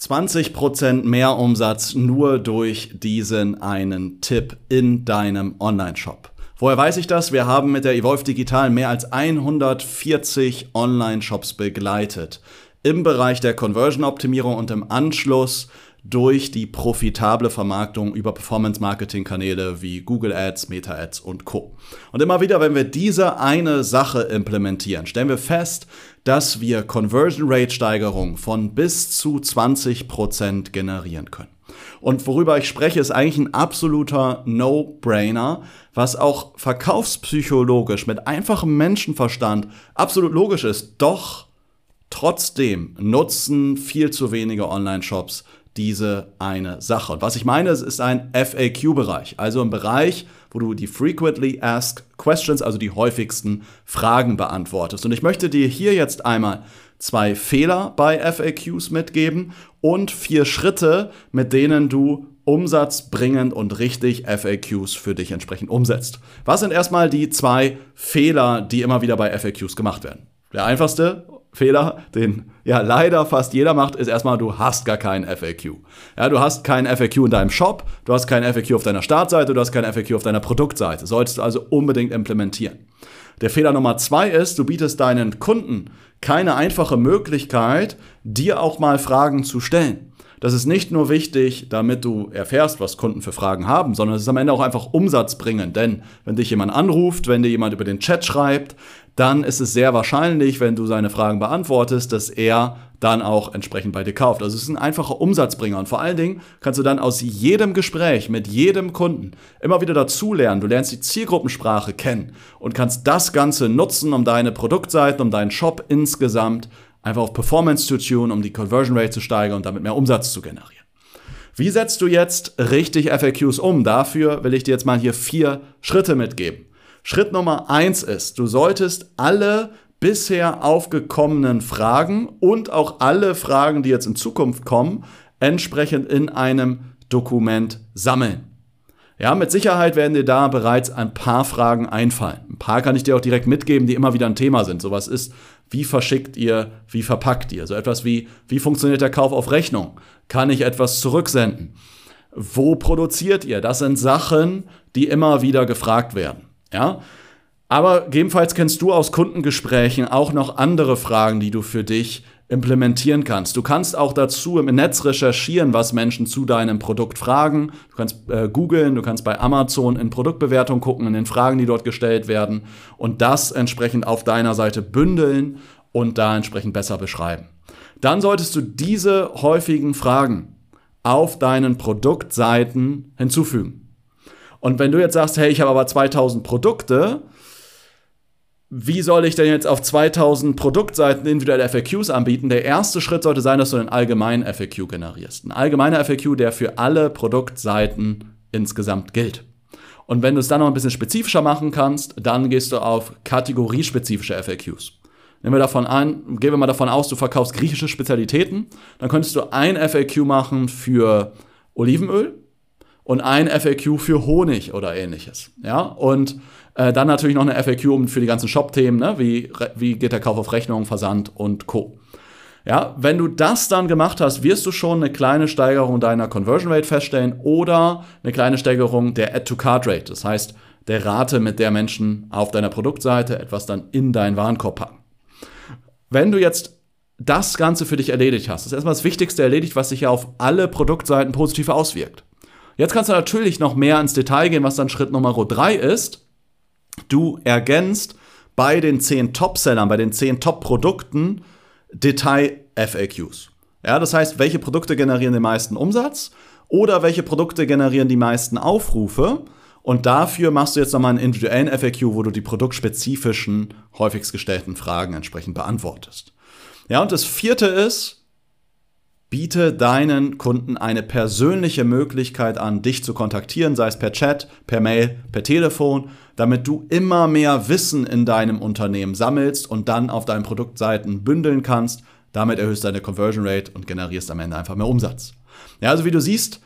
20% mehr Umsatz nur durch diesen einen Tipp in deinem Online-Shop. Woher weiß ich das? Wir haben mit der Evolve Digital mehr als 140 Online-Shops begleitet im Bereich der Conversion-Optimierung und im Anschluss durch die profitable Vermarktung über Performance-Marketing-Kanäle wie Google Ads, Meta Ads und Co. Und immer wieder, wenn wir diese eine Sache implementieren, stellen wir fest, dass wir Conversion Rate Steigerung von bis zu 20% generieren können. Und worüber ich spreche, ist eigentlich ein absoluter No-Brainer, was auch verkaufspsychologisch mit einfachem Menschenverstand absolut logisch ist. Doch trotzdem nutzen viel zu wenige Online-Shops diese eine Sache. Und was ich meine, es ist ein FAQ-Bereich, also ein Bereich, wo du die Frequently Asked Questions, also die häufigsten Fragen beantwortest. Und ich möchte dir hier jetzt einmal zwei Fehler bei FAQs mitgeben und vier Schritte, mit denen du umsatzbringend und richtig FAQs für dich entsprechend umsetzt. Was sind erstmal die zwei Fehler, die immer wieder bei FAQs gemacht werden? Der einfachste Fehler, den ja leider fast jeder macht, ist erstmal, du hast gar keinen FAQ. Ja, du hast keinen FAQ in deinem Shop, du hast keinen FAQ auf deiner Startseite, du hast keinen FAQ auf deiner Produktseite. Solltest du also unbedingt implementieren. Der Fehler Nummer zwei ist, du bietest deinen Kunden keine einfache Möglichkeit, dir auch mal Fragen zu stellen. Das ist nicht nur wichtig, damit du erfährst, was Kunden für Fragen haben, sondern es ist am Ende auch einfach umsatzbringend. Denn wenn dich jemand anruft, wenn dir jemand über den Chat schreibt, dann ist es sehr wahrscheinlich, wenn du seine Fragen beantwortest, dass er dann auch entsprechend bei dir kauft. Also es ist ein einfacher Umsatzbringer und vor allen Dingen kannst du dann aus jedem Gespräch mit jedem Kunden immer wieder dazulernen. Du lernst die Zielgruppensprache kennen und kannst das Ganze nutzen, um deine Produktseiten, um deinen Shop insgesamt einfach auf Performance zu tun, um die Conversion Rate zu steigern und damit mehr Umsatz zu generieren. Wie setzt du jetzt richtig FAQs um? Dafür will ich dir jetzt mal hier vier Schritte mitgeben. Schritt Nummer eins ist, du solltest alle bisher aufgekommenen Fragen und auch alle Fragen, die jetzt in Zukunft kommen, entsprechend in einem Dokument sammeln. Ja, mit Sicherheit werden dir da bereits ein paar Fragen einfallen. Ein paar kann ich dir auch direkt mitgeben, die immer wieder ein Thema sind. Sowas ist, wie verschickt ihr, wie verpackt ihr? So etwas wie, wie funktioniert der Kauf auf Rechnung? Kann ich etwas zurücksenden? Wo produziert ihr? Das sind Sachen, die immer wieder gefragt werden. Ja? Aber gegebenenfalls kennst du aus Kundengesprächen auch noch andere Fragen, die du für dich implementieren kannst. Du kannst auch dazu im Netz recherchieren, was Menschen zu deinem Produkt fragen. Du kannst äh, googeln, du kannst bei Amazon in Produktbewertung gucken, in den Fragen, die dort gestellt werden und das entsprechend auf deiner Seite bündeln und da entsprechend besser beschreiben. Dann solltest du diese häufigen Fragen auf deinen Produktseiten hinzufügen. Und wenn du jetzt sagst, hey, ich habe aber 2000 Produkte, wie soll ich denn jetzt auf 2000 Produktseiten individuelle FAQs anbieten? Der erste Schritt sollte sein, dass du einen allgemeinen FAQ generierst. Ein allgemeiner FAQ, der für alle Produktseiten insgesamt gilt. Und wenn du es dann noch ein bisschen spezifischer machen kannst, dann gehst du auf kategoriespezifische FAQs. Nehmen wir davon an, gehen wir mal davon aus, du verkaufst griechische Spezialitäten, dann könntest du ein FAQ machen für Olivenöl, und ein FAQ für Honig oder ähnliches. Ja, und äh, dann natürlich noch eine FAQ für die ganzen Shop-Themen, ne? wie, wie geht der Kauf auf Rechnung, Versand und Co. Ja, wenn du das dann gemacht hast, wirst du schon eine kleine Steigerung deiner Conversion Rate feststellen oder eine kleine Steigerung der Add-to-Card-Rate. Das heißt, der Rate, mit der Menschen auf deiner Produktseite etwas dann in deinen Warenkorb packen. Wenn du jetzt das Ganze für dich erledigt hast, ist erstmal das Wichtigste erledigt, was sich ja auf alle Produktseiten positiv auswirkt. Jetzt kannst du natürlich noch mehr ins Detail gehen, was dann Schritt Nummer drei ist. Du ergänzt bei den zehn Top-Sellern, bei den zehn Top-Produkten Detail-FAQs. Ja, das heißt, welche Produkte generieren den meisten Umsatz oder welche Produkte generieren die meisten Aufrufe. Und dafür machst du jetzt nochmal einen individuellen FAQ, wo du die produktspezifischen, häufigst gestellten Fragen entsprechend beantwortest. Ja, und das vierte ist, biete deinen Kunden eine persönliche Möglichkeit an, dich zu kontaktieren, sei es per Chat, per Mail, per Telefon, damit du immer mehr Wissen in deinem Unternehmen sammelst und dann auf deinen Produktseiten bündeln kannst. Damit erhöhst du deine Conversion Rate und generierst am Ende einfach mehr Umsatz. Ja, also wie du siehst,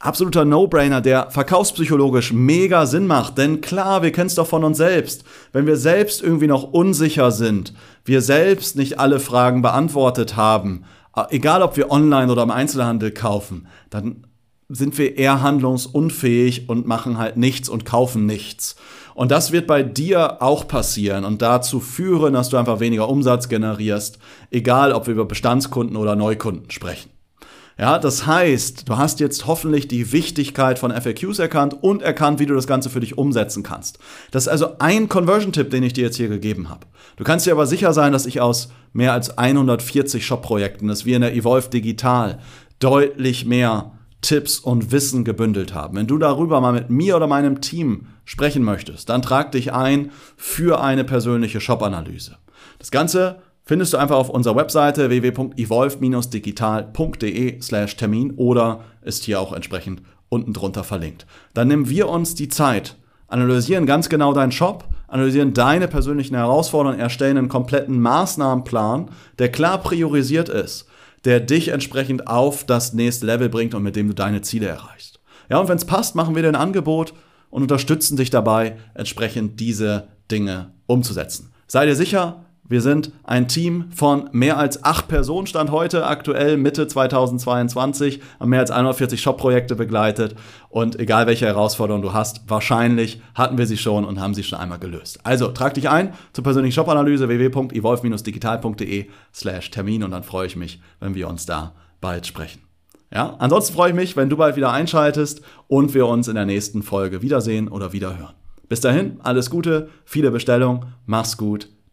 absoluter No-Brainer, der verkaufspsychologisch mega Sinn macht. Denn klar, wir kennen es doch von uns selbst. Wenn wir selbst irgendwie noch unsicher sind, wir selbst nicht alle Fragen beantwortet haben, egal ob wir online oder im Einzelhandel kaufen, dann sind wir eher handlungsunfähig und machen halt nichts und kaufen nichts. Und das wird bei dir auch passieren und dazu führen, dass du einfach weniger Umsatz generierst, egal ob wir über Bestandskunden oder Neukunden sprechen. Ja, das heißt, du hast jetzt hoffentlich die Wichtigkeit von FAQs erkannt und erkannt, wie du das Ganze für dich umsetzen kannst. Das ist also ein Conversion-Tipp, den ich dir jetzt hier gegeben habe. Du kannst dir aber sicher sein, dass ich aus mehr als 140 Shop-Projekten, das wir in der Evolve Digital deutlich mehr Tipps und Wissen gebündelt haben. Wenn du darüber mal mit mir oder meinem Team sprechen möchtest, dann trag dich ein für eine persönliche Shop-Analyse. Das Ganze findest du einfach auf unserer Webseite www.evolve-digital.de/termin oder ist hier auch entsprechend unten drunter verlinkt. Dann nehmen wir uns die Zeit, analysieren ganz genau deinen Shop, analysieren deine persönlichen Herausforderungen, erstellen einen kompletten Maßnahmenplan, der klar priorisiert ist, der dich entsprechend auf das nächste Level bringt und mit dem du deine Ziele erreichst. Ja, und wenn es passt, machen wir dir ein Angebot und unterstützen dich dabei, entsprechend diese Dinge umzusetzen. Sei dir sicher, wir sind ein Team von mehr als acht Personen, stand heute aktuell Mitte 2022, haben mehr als 140 Shop-Projekte begleitet und egal welche Herausforderungen du hast, wahrscheinlich hatten wir sie schon und haben sie schon einmal gelöst. Also trag dich ein zur persönlichen Shop-Analyse www.evolve-digital.de slash Termin und dann freue ich mich, wenn wir uns da bald sprechen. Ja, ansonsten freue ich mich, wenn du bald wieder einschaltest und wir uns in der nächsten Folge wiedersehen oder wiederhören. Bis dahin, alles Gute, viele Bestellungen, mach's gut